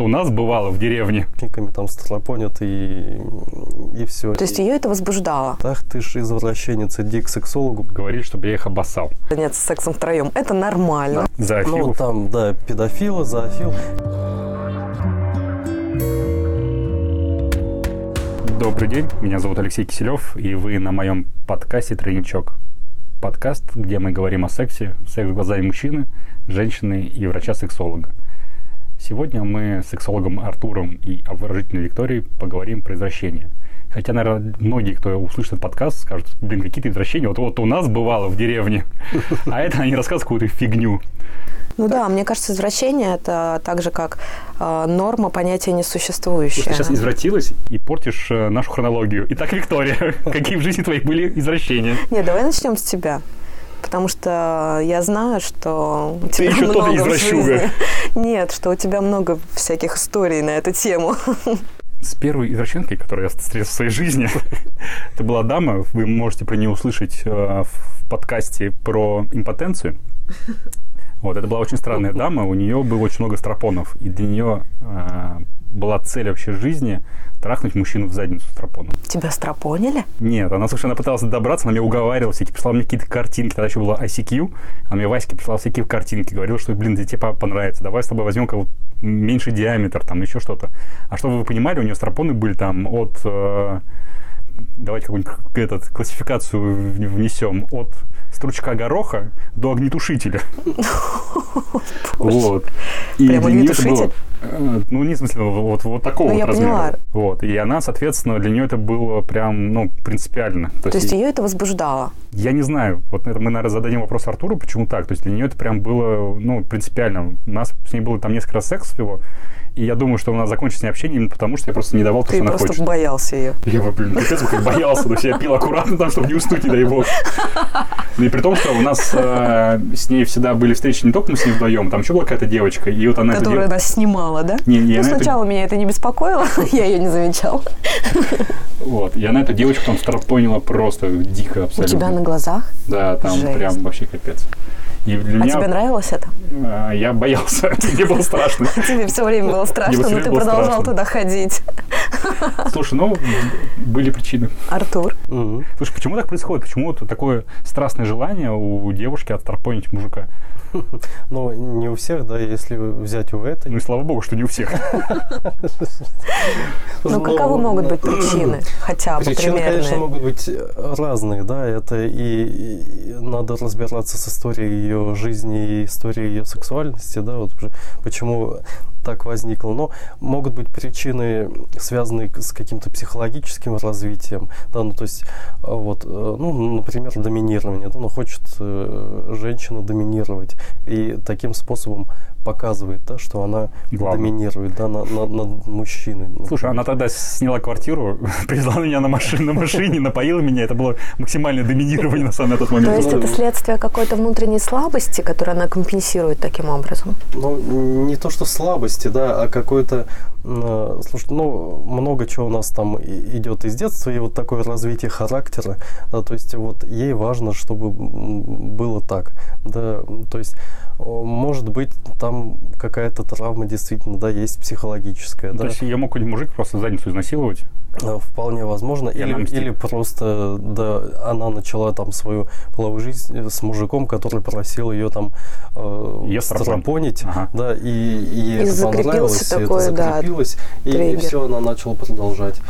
У нас бывало в деревне. Техниками там стропонят и, и все. То есть ее это возбуждало? Ах ты ж извращенец, иди к сексологу. Говорит, чтобы я их обоссал. Заняться сексом втроем. Это нормально. Ну, Зоофилов. там, да, педофилы, зоофил. Добрый день, меня зовут Алексей Киселев, и вы на моем подкасте «Тройничок». Подкаст, где мы говорим о сексе, секс глазами мужчины, женщины и врача-сексолога. Сегодня мы с сексологом Артуром и обворожительной Викторией поговорим про извращения. Хотя, наверное, многие, кто услышит этот подкаст, скажут, блин, какие-то извращения, вот, вот у нас бывало в деревне, а это они рассказывают какую-то фигню. Ну да, мне кажется, извращение это так же, как э, норма понятия несуществующее. Ты сейчас извратилась и портишь э, нашу хронологию. Итак, Виктория, какие в жизни твоей были извращения? Нет, давай начнем с тебя. Потому что я знаю, что у Ты тебя еще тот много извращуга. Нет, что у тебя много всяких историй на эту тему. С первой извращенкой, которую я встретил в своей жизни, это была дама, вы можете про нее услышать э, в подкасте про импотенцию. Вот, это была очень странная дама, у нее было очень много стропонов, и для нее э, была цель вообще жизни трахнуть мужчину в задницу стропоном. Тебя стропонили? Нет, она, слушай, она пыталась добраться, она меня уговаривала, всякие, прислала мне какие-то картинки, тогда еще было ICQ, а мне Ваське прислала всякие картинки, говорила, что, блин, тебе по- понравится, давай с тобой возьмем кого меньше диаметр, там, еще что-то. А чтобы вы понимали, у нее стропоны были там от... э, давайте какую-нибудь этот, классификацию внесем. От стручка гороха до огнетушителя. Вот. И Прям для Ну, не в смысле, вот, вот такого Ну, вот я размера. поняла. Вот. И она, соответственно, для нее это было прям, ну, принципиально. То есть ее это возбуждало? я не знаю, вот это мы, наверное, зададим вопрос Артуру, почему так. То есть для нее это прям было, ну, принципиально. У нас с ней было там несколько раз секс всего, и я думаю, что у нас закончится общение именно потому, что я просто не давал то, Ты что она просто хочет. боялся ее. Я, блин, капец, как боялся, то есть я пил аккуратно там, чтобы не уснуть, не дай бог. Ну и при том, что у нас э, с ней всегда были встречи не только мы с ней вдвоем, там еще была какая-то девочка, и вот она... Которая нас снимала, да? Не, не, ну, она это- сначала меня это не беспокоило, я ее не замечала. Вот, и она эту девочку там стропонила просто дико У абсолютно. тебя на глазах? Да, там Жесть. прям вообще капец. И для А меня... тебе нравилось это? э, я боялся, мне было страшно. Тебе все время было страшно, но ты продолжал туда ходить. Слушай, ну, были причины. Артур. Слушай, почему так происходит? Почему вот такое страстное желание у девушки отторпонить мужика? Ну, не у всех, да, если взять у этой. Ну и слава богу, что не у всех. ну каковы могут быть причины? Хотя бы Причины, конечно, могут быть разные, да, это и, надо разбираться с историей ее жизни и историей ее сексуальности, да, вот почему так возникло. Но могут быть причины, связанные к- с каким-то психологическим развитием, да, ну, то есть, а, вот, э, ну, например, доминирование, да, ну, хочет э, женщина доминировать, и таким способом показывает, да, что она Главное. доминирует, да, на- на- над мужчиной. Слушай, она тогда сняла квартиру, привезла меня на машине, на машине, напоила меня. Это было максимальное доминирование на самый этот То момент. есть это следствие какой-то внутренней слабости, которую она компенсирует таким образом? Ну, не то, что слабости, да, а какой-то... э, Слушай, ну, много чего у нас там идет из детства, и вот такое развитие характера, да, то есть вот ей важно, чтобы было так, да, то есть может быть там какая-то травма действительно, да, есть психологическая, Ну, да, То есть ее мог какой-нибудь мужик просто задницу изнасиловать. Э, Вполне возможно. И Или, или просто да, она начала там свою половую жизнь э, с мужиком, который просил ее там э, стропонить. Ага. да, и, и ей И это понравилось, и такой, это да, закрепилось, и, триггер. все, она начала продолжать.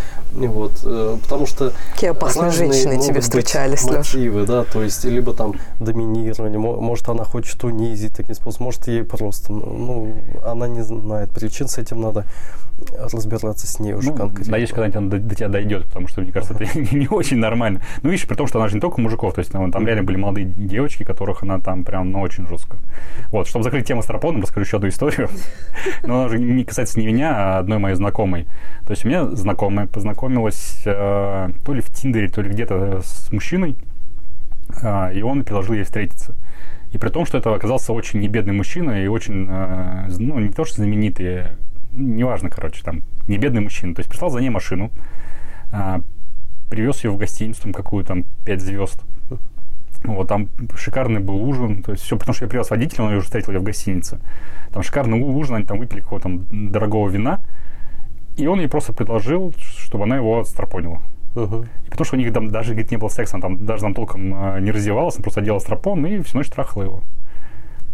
И вот, э, потому что Какие опасные женщины тебе встречались, Леш? мотивы, да, то есть либо там доминирование, мо- может она хочет унизить таким способом, может ей просто, ну, она не знает причин, с этим надо разбираться с ней уже Ну, конкретно. надеюсь, когда-нибудь она до, до тебя дойдет, потому что, мне кажется, это не очень нормально. Ну, видишь, при том, что она же не только мужиков, то есть там, там реально были молодые девочки, которых она там прям, ну, очень жестко. Вот, чтобы закрыть тему с тропоном, расскажу еще одну историю. Но она же не касается не меня, а одной моей знакомой. То есть у меня знакомая познакомилась э, то ли в Тиндере, то ли где-то с мужчиной, э, и он предложил ей встретиться. И при том, что это оказался очень небедный мужчина и очень, э, ну, не то что знаменитый, неважно, короче, там, не бедный мужчина. То есть прислал за ней машину, а, привез ее в гостиницу, там, какую там, 5 звезд. Вот, там шикарный был ужин. То есть все, потому что я привез водителя, он уже встретил я в гостинице. Там шикарный ужин, они там выпили какого-то там дорогого вина. И он ей просто предложил, чтобы она его отстропонила. Мгм. И потому что у них там даже говорит, не было секса, он там даже там толком а, не раздевался, он просто одел стропон и всю ночь трахала его.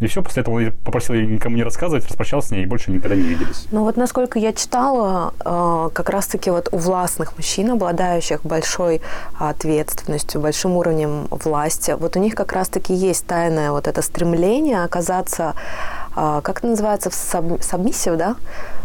И все, после этого он попросил ее никому не рассказывать, распрощался с ней и больше никогда не виделись. Ну вот насколько я читала, э, как раз-таки вот у властных мужчин, обладающих большой ответственностью, большим уровнем власти, вот у них как раз-таки есть тайное вот это стремление оказаться, э, как это называется, в саб- сабмиссив, да?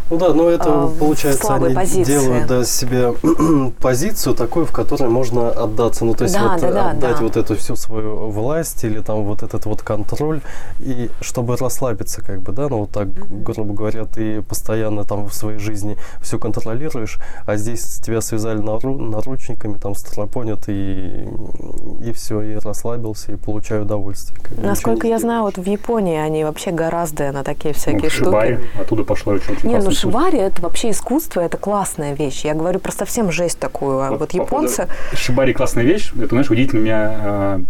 Ну да, но это А, получается они позиции. делают да, себе позицию такую, в которой можно отдаться, ну то есть Да, вот да, да, отдать да. вот эту всю свою власть или там вот этот вот контроль и чтобы расслабиться как бы, да, ну вот так грубо говоря, ты постоянно там в своей жизни все контролируешь, а здесь тебя связали нару- наручниками, там стропонят и и все, и расслабился и получаю удовольствие. Насколько я знаю, вот в Японии они вообще гораздо на такие всякие Ну, штуки. шибари, оттуда пошло очень, очень Не, ну шибари это вообще искусство, это классная вещь. Я говорю про совсем жесть такую. А вот по поводу японцы, Шибари классная вещь. Это, знаешь, удивительное у меня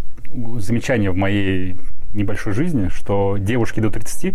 э, замечание в моей небольшой жизни, что девушки до 30,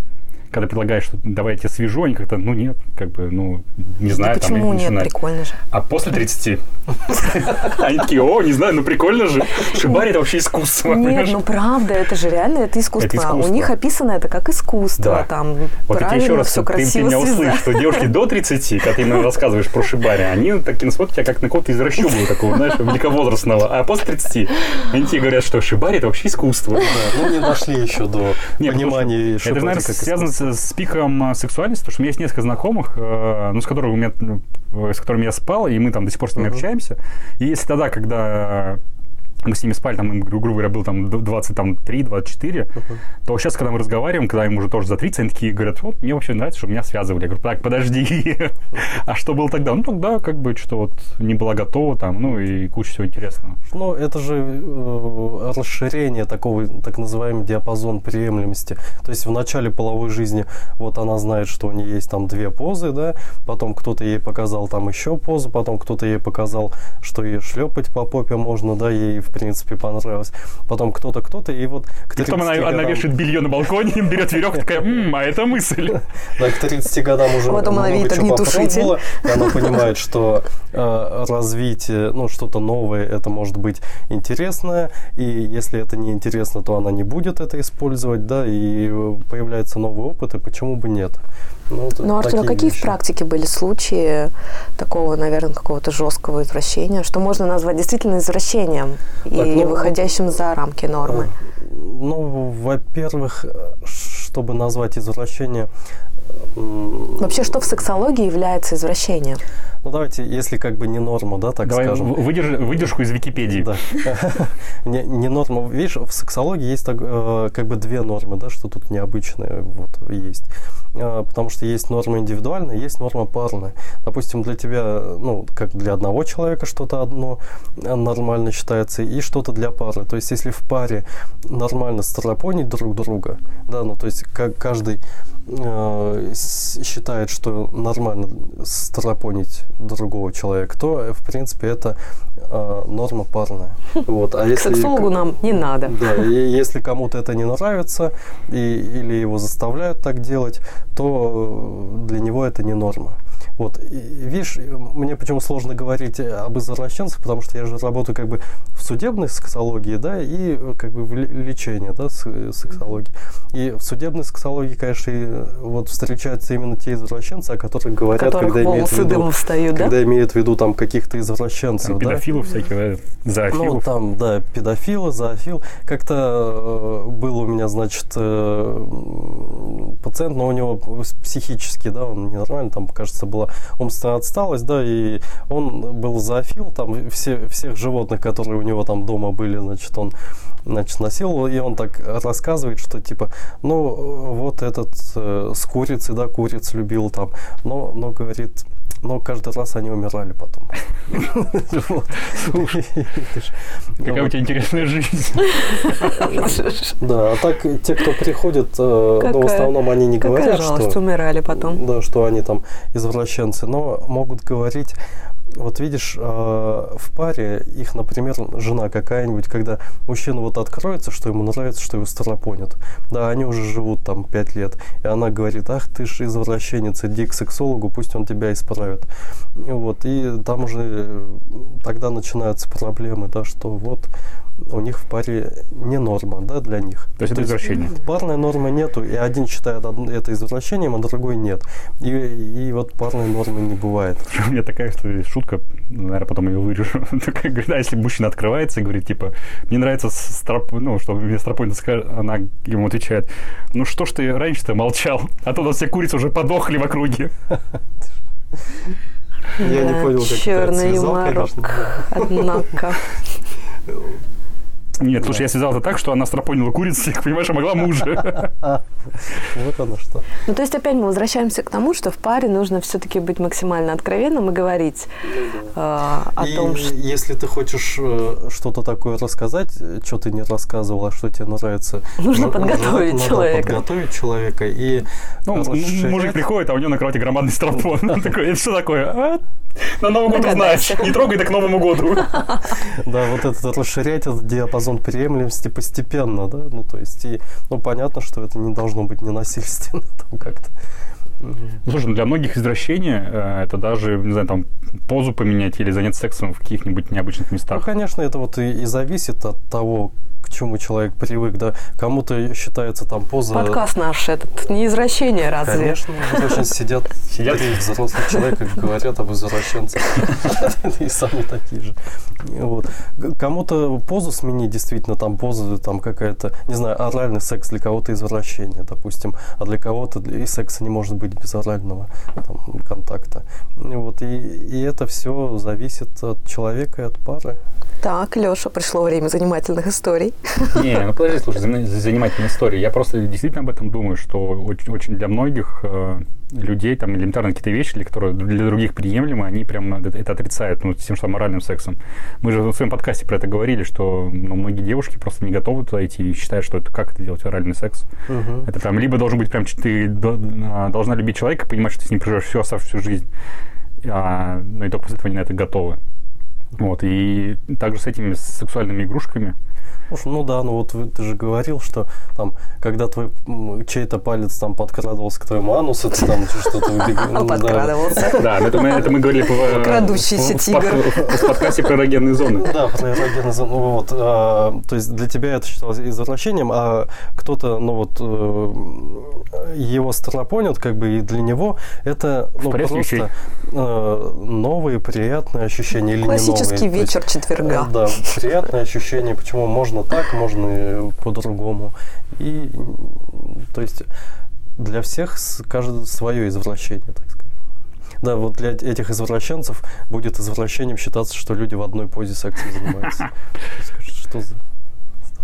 когда предлагаешь, что давай я тебя свяжу, они как-то, ну нет, как бы, ну, не знаю, там почему нет, начинают. прикольно же. А после 30 они такие, о, не знаю, ну прикольно же. Шибари это вообще искусство. Нет, ну правда, это же реально это искусство. Это искусство. У них описано это как искусство. Да. Там Вот я еще раз, все ты, меня связать. что девушки до 30, когда ты им рассказываешь про шибари, они такие смотрят тебя как на кого-то из расчубу такого, знаешь, великовозрастного. А после 30 они тебе говорят, что шибари это вообще искусство. Да, ну не дошли еще до потому понимания Это, наверное, как связано искусства. С, с пиком сексуальности, потому что у меня есть несколько знакомых, э, ну, с которыми, у меня, э, с которыми я спал, и мы там до сих пор с ними Мгм. общаемся. И если тогда, когда мы с ними спали, там, им, гру- грубо говоря, был там 23-24, то сейчас, когда мы разговариваем, когда им уже тоже за 30, они такие говорят, вот, мне вообще нравится, что меня связывали. Я говорю, так, подожди, а что было тогда? Ну, тогда как бы что вот не была готова там, ну, и куча всего интересного. Ну, это же э, расширение такого, так называемый диапазон приемлемости. То есть в начале половой жизни вот она знает, что у нее есть там две позы, да, потом кто-то ей показал там еще позу, потом кто-то ей показал, что ей шлепать по попе можно, да, ей в принципе понравилось. Потом кто-то, кто-то, и вот к И потом она, 30 она вешает белье на балконе, берет веревку, такая, «М, а это мысль. Да, к 30 годам уже Потом она много видит чего попробовала, она понимает, что э, развитие, ну, что-то новое, это может быть интересное, и если это не интересно, то она не будет это использовать, да, и появляется новый опыт, и почему бы нет? Ну, Ну, Артур, а какие в вещи. практике были случаи такого, наверное, какого-то жесткого извращения, что можно назвать действительно извращением и Так, ну, выходящим за рамки нормы? Ну, во-первых, э, чтобы назвать извращение... Вообще, что в сексологии является извращением? Ну, давайте, если как бы не норма, да, так Давай скажем. выдерж- выдержку из Википедии. Да. не, не норма. Видишь, в сексологии есть так, э, как бы две нормы, да, что тут необычное вот есть. Э, потому что есть норма индивидуальная, есть норма парная. Допустим, для тебя, ну, как для одного человека что-то одно э, нормально считается, и что-то для пары. То есть, если в паре нормально старопонить друг друга, да, ну, то есть, как каждый э, считает, что нормально старопонить другого человека, то, э, в принципе, это э, норма парная. Вот. А К если сексологу нам не надо. да, и если кому-то это не нравится, и, или его заставляют так делать, то э, для него это не норма. Вот, и, видишь, мне почему сложно говорить об извращенцах, потому что я же работаю как бы в судебной сексологии, да, и э, как бы в ле- лечении, да, с- сексологии. И в судебной сексологии, конечно, и, э, вот встречаются именно те извращенцы, о которых говорят, которых когда имеют в виду, встают, да? когда имеют в виду там каких-то извращенцев, Там да. педофилов всяких, да, Ну, зоофилов. там, да, педофилы, зоофил. Как-то э, был у меня, значит, э, пациент, но у него психически, да, он ненормальный, там, кажется, была умственная отсталость, да, и он был зоофил, там, все, всех животных, которые у него там дома были, значит, он значит, насиловал, и он так рассказывает, что типа, ну, вот этот э, с курицей, да, куриц любил там, но, но говорит, но каждый раз они умирали потом. Видишь. Какая у тебя интересная жизнь. Да, а так те, кто приходит, э, ну, в основном они не говорят, что, умирали потом. да, что они там извращенцы, но могут говорить вот видишь, э, в паре их, например, жена какая-нибудь, когда мужчина вот откроется, что ему нравится, что его старопонят. Да, они уже живут там пять лет. И она говорит, ах, ты же извращенец, иди к сексологу, пусть он тебя исправит. И вот, и там уже тогда начинаются проблемы, да, что вот у них в паре не норма, да, для них. То есть это извращение. Парной нормы нету, и один считает это извращением, а другой нет. И, и вот парной нормы не бывает. У меня такая что шутка, наверное, потом ее вырежу. Такая, говорит, а если мужчина открывается и говорит, типа, мне нравится строп, ну, что мне стропой скажет, она ему отвечает, ну что ж ты раньше-то молчал, а то у нас все курицы уже подохли в округе. Я не понял, как Черный юморок, однако. Нет, слушай, я связал это так, что она стропонила курицы, понимаешь, а могла мужа. Вот оно что. Ну, то есть опять мы возвращаемся к тому, что в паре нужно все-таки быть максимально откровенным и говорить э, о том, что... если ты хочешь э, что-то такое рассказать, что ты не рассказывал, а что тебе нравится... Нужно подготовить человека. подготовить человека и... Ну, мужик приходит, а у него на кровати громадный стропон. Он такой, это что такое? «А, на Новый год узнаешь. Не трогай так к Новому году. Да, вот это расширять этот диапазон приемлемости постепенно, да, ну, то есть, и, ну, понятно, что это не должно быть ненасильственно там как-то. Ну, слушай, ну для многих извращение э, это даже, не знаю, там позу поменять или заняться сексом в каких-нибудь необычных местах. Ну, конечно, это вот и, и зависит от того, к чему человек привык, да. Кому-то считается там поза... Подкаст наш этот, не извращение разве? Конечно, очень сидят, сидят и взрослые человек и говорят об извращенцах. И сами такие же. Вот. Кому-то позу сменить, действительно, там поза там какая-то, не знаю, оральный секс для кого-то извращение, допустим, а для кого-то и секса не может быть без орального там, контакта. Вот. И, и это все зависит от человека и от пары. Так, Леша, пришло время занимательных историй. Не, ну подожди, слушай, занимательная история. Я просто действительно об этом думаю, что очень, очень для многих э, людей там элементарно какие-то вещи, для которые для других приемлемы, они прям это отрицают, ну, тем, что моральным сексом. Мы же в своем подкасте про это говорили, что ну, многие девушки просто не готовы туда идти и считают, что это как это делать оральный секс. Угу. Это там либо должен быть прям ты должна любить человека, понимать, что ты с ним проживешь всю оставшуюся жизнь, а, ну и только после этого они на это готовы. Вот, и также с этими сексуальными игрушками. Ну да, ну вот ты же говорил, что там, когда твой чей-то палец там подкрадывался к твоему анусу, ты там что-то убегал. Подкрадывался. Да, это мы, говорили по, Крадущийся тигр. В подкасте про эрогенные зоны. Да, про эрогенные зоны. Вот, а, то есть для тебя это считалось извращением, а кто-то, ну вот, э, его стропонят, как бы, и для него это ну, просто э, новые приятные ощущения или Классический вечер четверга. Да, приятные ощущения, почему можно можно так, можно по-другому. И, то есть, для всех каждое свое извращение, так сказать. Да, вот для этих извращенцев будет извращением считаться, что люди в одной позе сексом занимаются. Что за...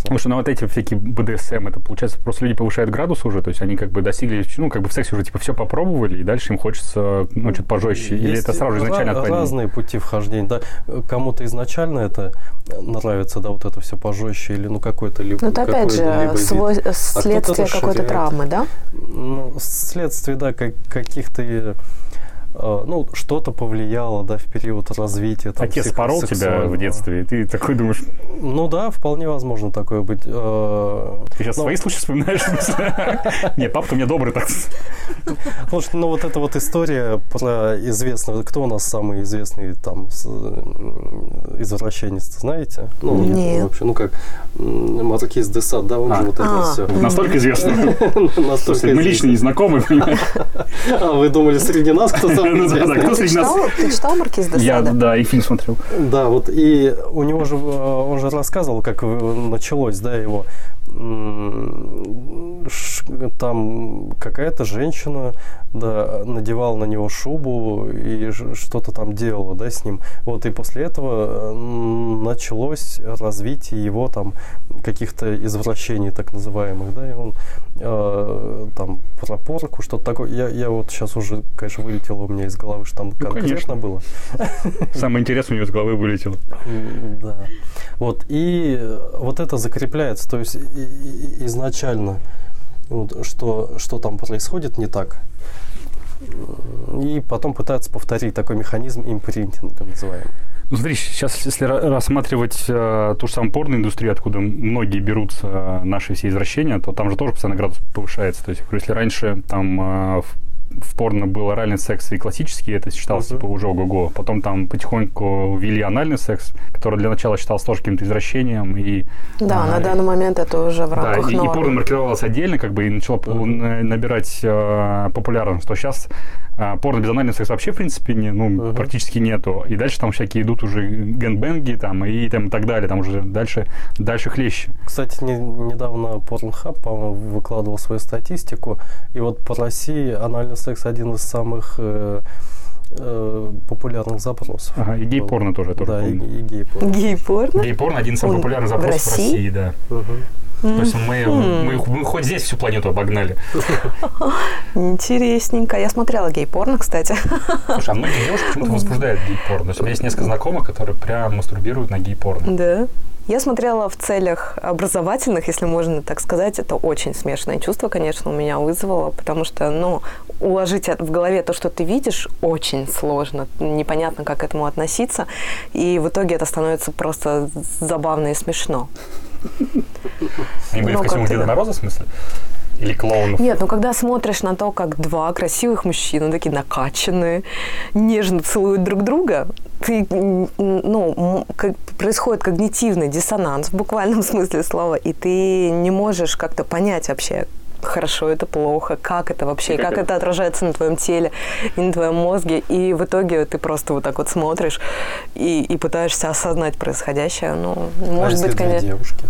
Потому что на вот эти всякие БДСМ, это получается просто люди повышают градус уже, то есть они как бы достигли, ну, как бы в сексе уже типа все попробовали, и дальше им хочется, ну, что-то пожестче. Есть Или это сразу же изначально отклонение? Разные пути вхождения, да. Кому-то изначально это нравится, да, вот это все пожестче, или ну какой-то либо Ну, это опять же свой, а следствие какой-то травмы, да? Ну, следствие, да, как, каких-то Э, ну, что-то повлияло, да, в период развития. Там, Отец порол тебя в детстве, и ты такой думаешь... Ну да, вполне возможно такое быть. Э, ты сейчас Но... свои случаи вспоминаешь? Нет, папа у меня добрый так. Слушай, ну вот эта вот история про известного... Кто у нас самый известный там извращенец, знаете? Ну, Нет. Вообще, ну как, Маркиз де Сад, да, он же а. вот это а. все. Настолько известный? Мы лично не знакомы? А, вы думали, среди нас кто-то ну ты читал Маркиз де Я, да, и фильм смотрел. Да, вот, и у него же, он же рассказывал, как началось, да, его там какая-то женщина да, надевала на него шубу и что-то там делала да, с ним. Вот и после этого началось развитие его там каких-то извращений так называемых, да, и он э, там про порку, что-то такое. Я, я вот сейчас уже, конечно, вылетело у меня из головы, что там ну, конкретно было. Самое интересное у него из головы вылетело. Да. Вот, и вот это закрепляется, то есть изначально, что, что там происходит не так. И потом пытаются повторить такой механизм импринтинга называемый. Ну, смотри, сейчас, если рассматривать э, ту же самую порноиндустрию, откуда многие берутся э, наши все извращения, то там же тоже постоянно градус повышается. То есть, если раньше там э, в порно был оральный секс и классический, это считалось uh-huh. типа уже ого-го. Потом там потихоньку ввели анальный секс, который для начала считался тоже каким-то извращением. И, да, а, на данный момент это уже в рамках да, и, и порно маркировалось отдельно, как бы, и начало uh-huh. набирать э, популярность. То сейчас а, порно без анального секса вообще, в принципе, не, ну, uh-huh. практически нету. И дальше там всякие идут уже гэнбэнги там, и, там, и так далее. Там уже дальше, дальше хлеще. Кстати, не, недавно Pornhub, по-моему, выкладывал свою статистику. И вот по России анальный секс один из самых э, э, популярных запросов. Ага, и гей-порно тоже, тоже Да, и, и гей-порно. Гей-порно? Гей-порно один из самых популярных запросов в России, в России да. Угу. То есть мы, мы, мы хоть здесь всю планету обогнали. Интересненько. Я смотрела гей-порно, кстати. Слушай, а многие девушки почему-то возбуждают гей-порно. У меня есть несколько знакомых, которые прям мастурбируют на гей-порно. Да. Я смотрела в целях образовательных, если можно так сказать. Это очень смешное чувство, конечно, у меня вызвало, потому что, ну, уложить в голове то, что ты видишь, очень сложно. Непонятно, как к этому относиться. И в итоге это становится просто забавно и смешно. Они были ну, в костюмах Деда Мороза, в смысле? Или клоунов? Нет, ну когда смотришь на то, как два красивых мужчины, такие накачанные, нежно целуют друг друга, ты, ну, как, происходит когнитивный диссонанс в буквальном смысле слова, и ты не можешь как-то понять вообще, хорошо это плохо, как это вообще, как это отражается на твоем теле и на твоем мозге. И в итоге ты просто вот так вот смотришь и, и пытаешься осознать происходящее. Ну, может а быть, конечно. девушки?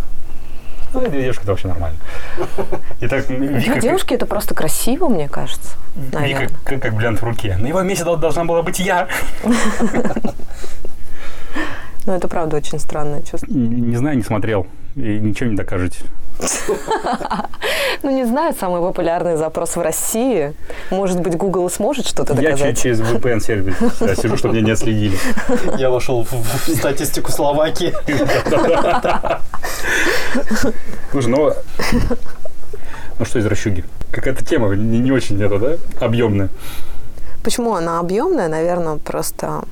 Ну, для девушки это вообще нормально. Итак, Вика... Для девушки это просто красиво, мне кажется. Наверное. Вика как, как бриллиант в руке. На его месте должна была быть я. Ну, это правда очень странное чувство. Не, не знаю, не смотрел. И ничего не докажете. Ну, не знаю, самый популярный запрос в России. Может быть, Google сможет что-то доказать? Я через VPN-сервис сижу, чтобы меня не отследили. Я вошел в статистику Словакии. Слушай, ну... Ну что из Рощуги? Какая-то тема не, не очень это, да? Объемная. Почему она объемная? Наверное, просто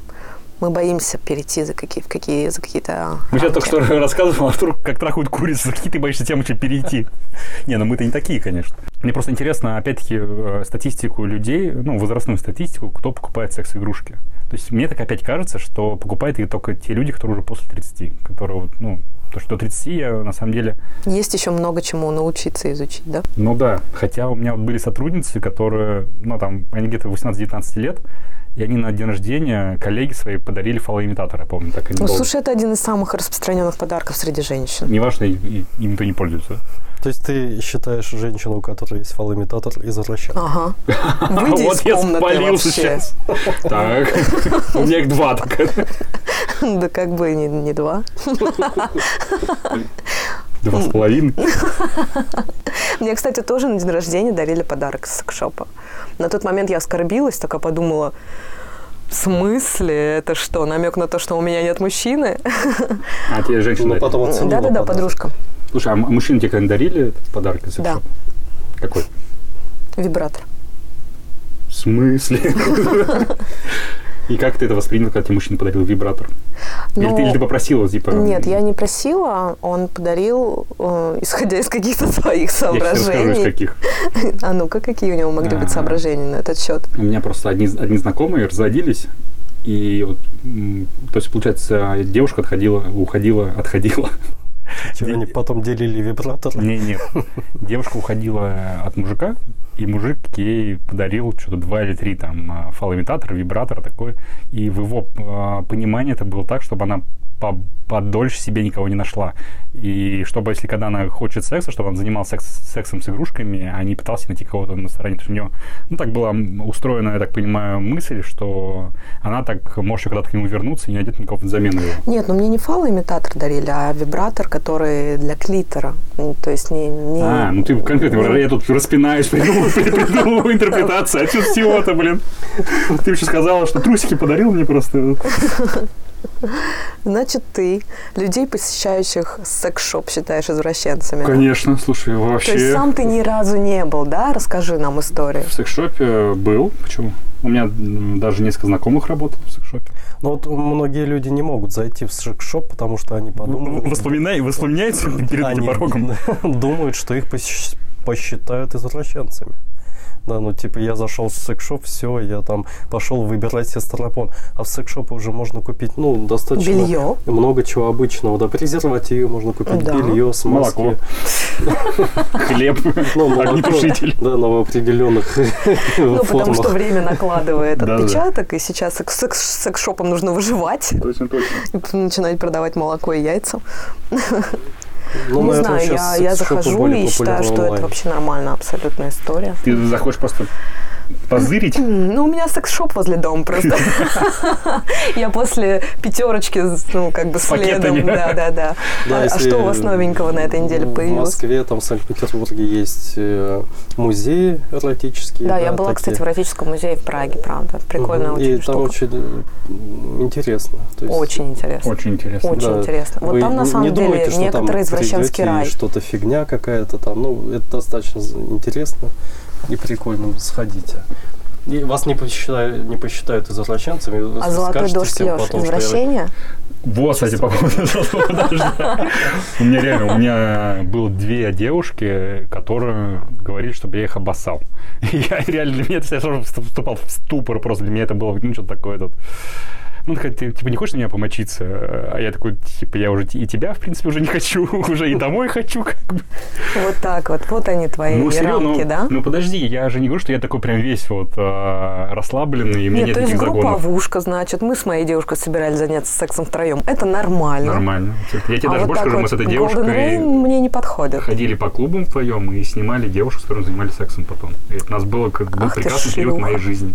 мы боимся перейти за, какие, в какие, за какие-то Мы сейчас только что рассказывал, Артур, как трахают курицу, за какие ты боишься темы перейти. Не, ну мы-то не такие, конечно. Мне просто интересно, опять-таки, э, статистику людей, ну, возрастную статистику, кто покупает секс-игрушки. То есть мне так опять кажется, что покупают их только те люди, которые уже после 30, которые вот, ну, то, что до 30 я на самом деле... Есть еще много чему научиться изучить, да? Ну да, хотя у меня вот были сотрудницы, которые, ну там, они где-то 18-19 лет, и они на день рождения коллеги свои подарили фалоимитатор, я помню. Так и ну, слушай, это один из самых распространенных подарков среди женщин. Неважно, им никто не пользуется. То есть ты считаешь женщину, у которой есть фалоимитатор, извращенкой? Ага. Выйди вот из комнаты я вообще. сейчас. Так, у меня их два. Да как бы не два. Два с половиной. Мне, кстати, тоже на день рождения дарили подарок с секшопа. На тот момент я оскорбилась, такая подумала, в смысле? Это что, намек на то, что у меня нет мужчины? А тебе женщина... Ну, потом Да-да-да, подружка. Слушай, а мужчины тебе когда дарили этот подарок из Да. Какой? Вибратор. В смысле? И как ты это воспринял, когда тебе мужчина подарил вибратор? Ну, или, ты, или ты попросила, типа... Нет, я не просила, он подарил, э, исходя из каких-то своих соображений. Я из каких. А ну-ка, какие у него могли А-а-а. быть соображения на этот счет? У меня просто одни, одни знакомые разводились, и вот, то есть, получается, девушка отходила, уходила, отходила. Что, они потом делили вибратор? Не, нет. Девушка уходила от мужика, и мужик ей подарил что-то два или три там а, фалоимитатора, вибратора такой. И в его э, понимании это было так, чтобы она подольше себе никого не нашла. И чтобы, если когда она хочет секса, чтобы он занимался секс, сексом с игрушками, а не пытался найти кого-то на стороне. Потому что у нее, ну, так была устроена, я так понимаю, мысль, что она так может когда-то к нему вернуться и не найдет никого замену его. Нет, ну мне не фалоимитатор дарили, а вибратор, которые для клитора. Ну, То есть не... не... А, ну ты конкретно, Ну. я тут распинаюсь, придумываю, интерпретацию, а что всего-то, блин? Ты еще сказала, что трусики подарил мне просто. Значит, ты людей, посещающих секс-шоп, считаешь извращенцами. Конечно, слушай, То есть вообще... сам ты ни разу не был, да? Расскажи нам историю. В секс-шопе был. Почему? У меня даже несколько знакомых работало в секс-шопе. Но вот многие люди не могут зайти в секс-шоп, потому что они подумают... Воспоминай, воспоминаете перед они порогом? думают, что их посч- посчитают извращенцами. Да, ну типа я зашел в секс-шоп, все, я там пошел выбирать себе стропон. А в секс-шопе уже можно купить, ну, достаточно Белье. много чего обычного. Да, презервативы можно купить, Да. белье, смазки. Молоко. Хлеб, Ну, огнетушитель. Да, но в определенных Ну, потому что время накладывает отпечаток, и сейчас секс- секс- секс-шопам нужно выживать. Точно, точно. Начинать продавать молоко и яйца. Ну, не знаю, я, я захожу и считаю, что это вообще нормальная абсолютная история. Ты заходишь просто позырить. Ну, у меня секс-шоп возле дома просто. Я после пятерочки, ну, как бы следом. Да, да, да. А- А что у вас новенького на этой неделе В появилось? Москве, там в Санкт-Петербурге есть э, музеи эротические. Да, я была, кстати, в эротическом музее в Праге, правда. Прикольная Мгм. очень И там штука. очень э, интересно. Очень интересно. Очень интересно. Очень интересно. Вот вы там, на не самом деле, думаете, что там некоторый извращенский рай. что-то фигня какая-то там. Ну, это достаточно интересно и прикольно. Сходите. И вас не посчитают, не посчитают извращенцами. А золотой дождь, Леш, потом, я- извращение? Вот, кстати, по поводу золотого дождя. У меня реально, у меня было две девушки, которые говорили, чтобы я их обоссал. И я реально, для меня это я сразу вступал в ступор просто. Для меня это было, ну, что-то такое тут. Ну, ты, типа, не хочешь на меня помочиться? А я такой, типа, я уже и тебя, в принципе, уже не хочу, уже и домой хочу, как бы. Вот так вот. Вот они твои Ну, серьезно, рамки, ну, да? ну, подожди, я же не говорю, что я такой прям весь вот а, расслабленный, и меня Нет, нет то есть загонов. групповушка, значит, мы с моей девушкой собирались заняться сексом втроем. Это нормально. Нормально. Я тебе А даже вот больше скажу, мы вот с этой Golden девушкой Rain мне не подходит. ходили по клубам вдвоем и снимали девушек, с которыми занимались сексом потом. И это у нас было как ты прекрасный период моей жизни.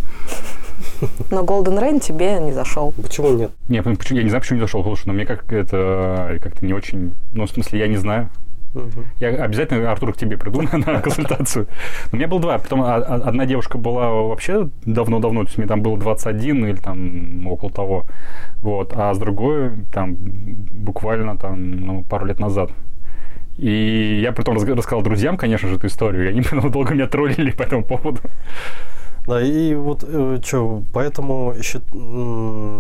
Но Golden Rain тебе не зашел. Почему нет? Не, почему я не знаю, почему не зашел, потому что ну, мне как это как-то не очень. Ну, в смысле, я не знаю. Я обязательно, Артур, к тебе приду на, консультацию. У меня было два. Потом одна девушка была вообще давно-давно, то есть мне там было 21 или там около того. Вот. А с другой там буквально там ну, пару лет назад. И я потом рассказал друзьям, конечно же, эту историю, и они потом долго меня троллили по этому поводу. Да, и вот что, поэтому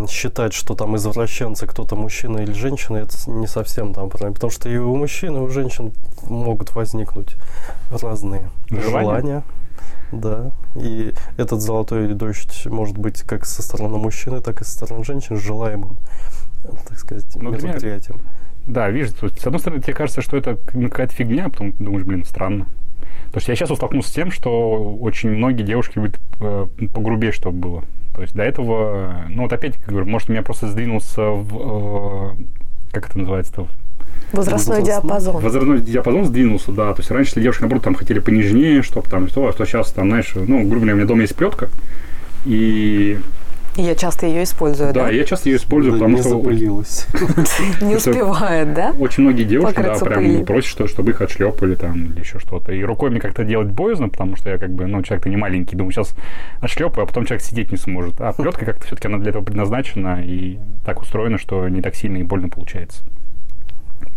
считать, что там извращенцы кто-то мужчина или женщина, это не совсем там правильно. Потому что и у мужчин, и у женщин могут возникнуть разные Желания? желания. Да. И этот золотой дождь может быть как со стороны мужчины, так и со стороны женщин желаемым, так сказать, Ну, для меня- мероприятием. Да, видишь, с одной стороны, тебе кажется, что это какая-то фигня, а потом думаешь, блин, странно. То есть я сейчас столкнулся с тем, что очень многие девушки любят э, погрубее, чтобы было. То есть до этого, ну вот опять, как говорю, может, у меня просто сдвинулся в... э, как это называется-то? Возрастной Возрастной. диапазон. Возрастной диапазон сдвинулся, да. То есть раньше если девушки, наоборот, там хотели понежнее, чтобы там что, а что сейчас там, знаешь, ну, грубо говоря, у меня дома есть плетка, И Я часто ее использую, да, да? я часто ее использую, Да, потому не что запылилась. Не успевает, да? очень многие девушки, да, прям просят, что, чтобы их отшлепали там или еще что-то. И рукой мне как-то делать боязно, потому что я как бы, ну, человек-то не маленький, думаю, сейчас отшлепаю, а потом человек сидеть не сможет. А плетка как-то все-таки она для этого предназначена и так устроена, что не так сильно и больно получается.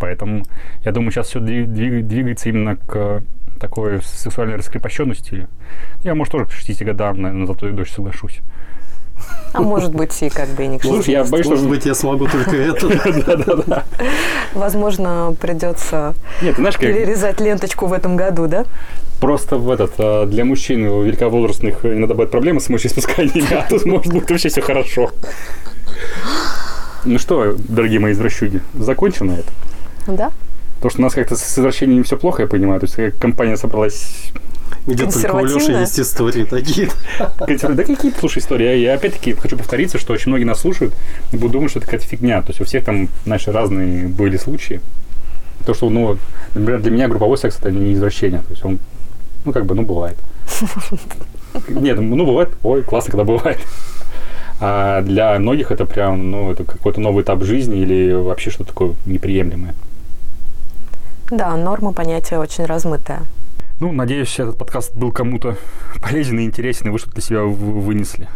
Поэтому я думаю, сейчас все двигается именно к такой сексуальной раскрепощенности. Я, может, тоже к 60 годам на, на золотой дождь соглашусь. А может быть и как бы и не к Слушай, я боюсь, Может быть, я смогу только это. Возможно, придется Нет, ты знаешь, как... перерезать ленточку в этом году, да? Просто в этот, а, для мужчин великовозрастных иногда бывают проблемы с мочеиспусканиями, а тут может быть вообще все хорошо. Ну что, дорогие мои извращуги, закончено это? Да? Потому что у нас как-то с извращением все плохо, я понимаю. То есть как компания собралась... Где только у Леши Консервативная? есть истории такие. Да какие слушай истории? Я, я опять-таки хочу повториться, что очень многие нас слушают и будут думать, что это какая-то фигня. То есть у всех там, знаешь, разные были случаи. То, что, ну, например, для меня групповой секс это не извращение. То есть он, ну, как бы, ну, бывает. Нет, ну, бывает, ой, классно, когда бывает. А для многих это прям, ну, это какой-то новый этап жизни или вообще что-то такое неприемлемое. Да, норма понятия очень размытая. Ну, надеюсь, этот подкаст был кому-то полезен и интересен, и вы что-то для себя вынесли.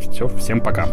Все, всем пока.